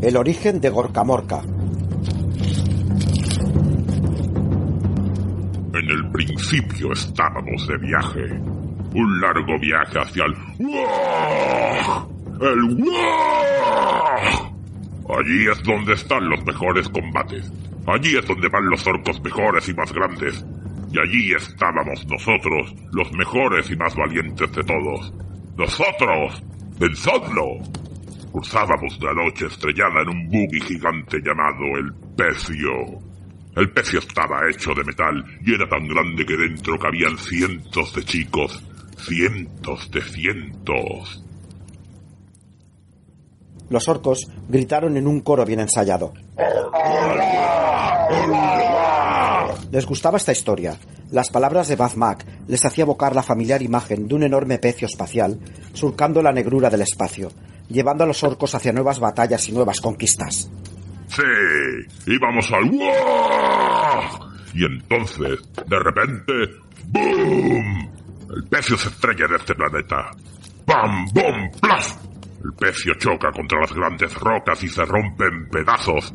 El origen de Gorkamorka. En el principio estábamos de viaje. Un largo viaje hacia el... ¡El Allí es donde están los mejores combates. Allí es donde van los orcos mejores y más grandes. Y allí estábamos nosotros, los mejores y más valientes de todos. ¡Nosotros! ¡Pensadlo! Cruzábamos la noche estrellada en un buggy gigante llamado el Pecio. El pecio estaba hecho de metal y era tan grande que dentro cabían cientos de chicos, cientos de cientos. Los orcos gritaron en un coro bien ensayado. Les gustaba esta historia. Las palabras de Bazmak les hacía evocar la familiar imagen de un enorme pecio espacial surcando la negrura del espacio, llevando a los orcos hacia nuevas batallas y nuevas conquistas. Sí, íbamos al Y entonces, de repente, ¡boom! El pecio se estrella de este planeta. ¡Bam, bom, plas! El pecio choca contra las grandes rocas y se rompe en pedazos.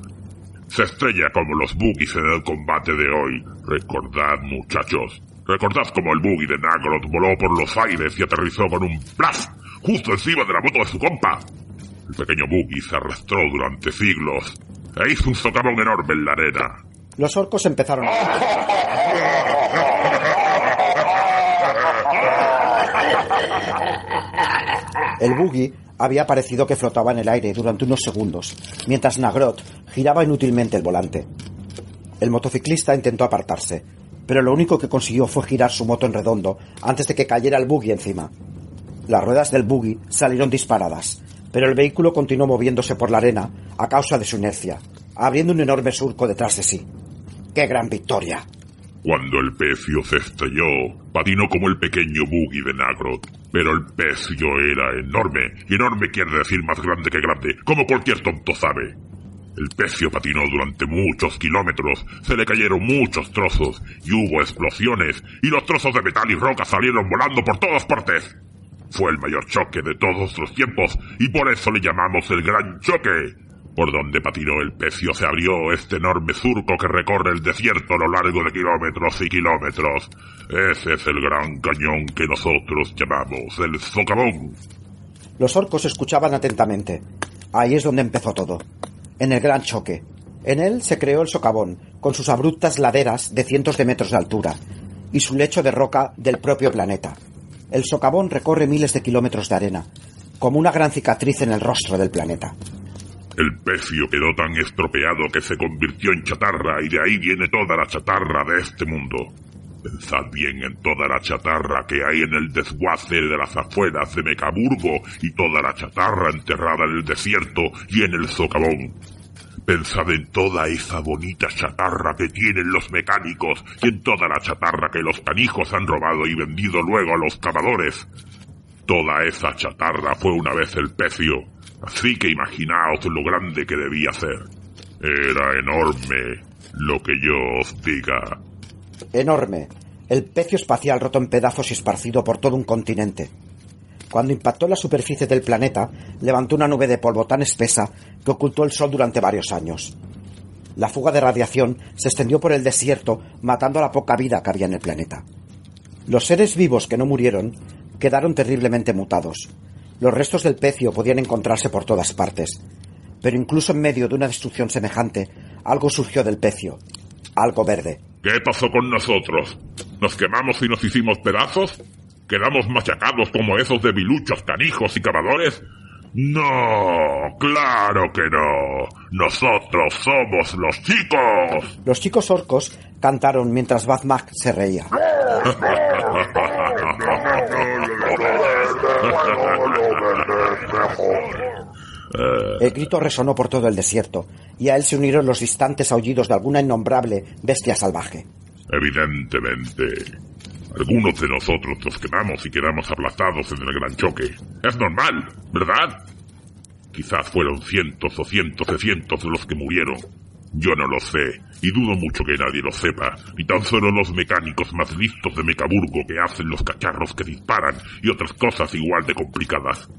Se estrella como los buggies en el combate de hoy. Recordad, muchachos. Recordad como el buggy de Nagroth voló por los aires y aterrizó con un plas justo encima de la moto de su compa. El pequeño buggy se arrastró durante siglos e hizo un socavón enorme en la arena. Los orcos empezaron a... El buggy había parecido que flotaba en el aire durante unos segundos, mientras Nagrot giraba inútilmente el volante. El motociclista intentó apartarse, pero lo único que consiguió fue girar su moto en redondo antes de que cayera el buggy encima. Las ruedas del buggy salieron disparadas, pero el vehículo continuó moviéndose por la arena a causa de su inercia, abriendo un enorme surco detrás de sí. ¡Qué gran victoria! Cuando el pecio se estrelló, patinó como el pequeño buggy de Nagrod. Pero el pecio era enorme, y enorme quiere decir más grande que grande, como cualquier tonto sabe. El pecio patinó durante muchos kilómetros, se le cayeron muchos trozos, y hubo explosiones, y los trozos de metal y roca salieron volando por todas partes. Fue el mayor choque de todos los tiempos, y por eso le llamamos el Gran Choque. Por donde patinó el pecio se abrió este enorme surco que recorre el desierto a lo largo de kilómetros y kilómetros. Ese es el gran cañón que nosotros llamamos el socavón. Los orcos escuchaban atentamente. Ahí es donde empezó todo. En el gran choque. En él se creó el socavón, con sus abruptas laderas de cientos de metros de altura, y su lecho de roca del propio planeta. El socavón recorre miles de kilómetros de arena, como una gran cicatriz en el rostro del planeta. El pecio quedó tan estropeado que se convirtió en chatarra y de ahí viene toda la chatarra de este mundo. Pensad bien en toda la chatarra que hay en el desguace de las afueras de Mecaburgo y toda la chatarra enterrada en el desierto y en el socavón. Pensad en toda esa bonita chatarra que tienen los mecánicos y en toda la chatarra que los canijos han robado y vendido luego a los cavadores. Toda esa chatarra fue una vez el pecio, así que imaginaos lo grande que debía ser. Era enorme, lo que yo os diga. Enorme. El pecio espacial roto en pedazos y esparcido por todo un continente. Cuando impactó la superficie del planeta, levantó una nube de polvo tan espesa que ocultó el sol durante varios años. La fuga de radiación se extendió por el desierto, matando a la poca vida que había en el planeta. Los seres vivos que no murieron quedaron terriblemente mutados. Los restos del pecio podían encontrarse por todas partes. Pero incluso en medio de una destrucción semejante, algo surgió del pecio. Algo verde. ¿Qué pasó con nosotros? ¿Nos quemamos y nos hicimos pedazos? ¿Quedamos machacados como esos debiluchos canijos y cavadores? No, claro que no. Nosotros somos los chicos. Los chicos orcos cantaron mientras Bazmak se reía. El grito resonó por todo el desierto, y a él se unieron los distantes aullidos de alguna innombrable bestia salvaje. Evidentemente, algunos de nosotros nos quedamos y quedamos aplastados en el gran choque. Es normal, ¿verdad? Quizás fueron cientos o cientos de cientos los que murieron. Yo no lo sé, y dudo mucho que nadie lo sepa, ni tan solo los mecánicos más listos de Mecaburgo que hacen los cacharros que disparan y otras cosas igual de complicadas.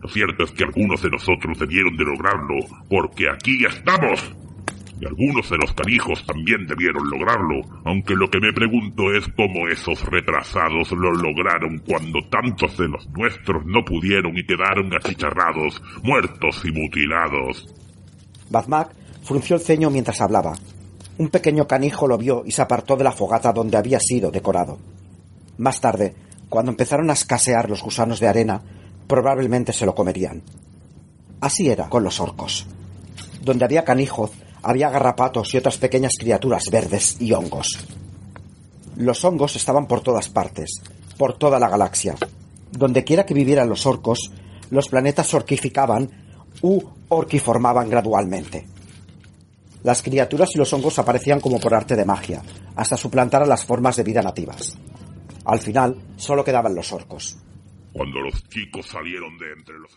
Lo cierto es que algunos de nosotros debieron de lograrlo, porque aquí estamos. Y algunos de los canijos también debieron lograrlo, aunque lo que me pregunto es cómo esos retrasados lo lograron cuando tantos de los nuestros no pudieron y quedaron achicharrados, muertos y mutilados. Bazmac frunció el ceño mientras hablaba. Un pequeño canijo lo vio y se apartó de la fogata donde había sido decorado. Más tarde, cuando empezaron a escasear los gusanos de arena, probablemente se lo comerían. Así era con los orcos. Donde había canijos, había garrapatos y otras pequeñas criaturas verdes y hongos. Los hongos estaban por todas partes, por toda la galaxia. Donde quiera que vivieran los orcos, los planetas orquificaban u orquiformaban gradualmente. Las criaturas y los hongos aparecían como por arte de magia, hasta suplantar a las formas de vida nativas. Al final, solo quedaban los orcos. Cuando los chicos salieron de entre los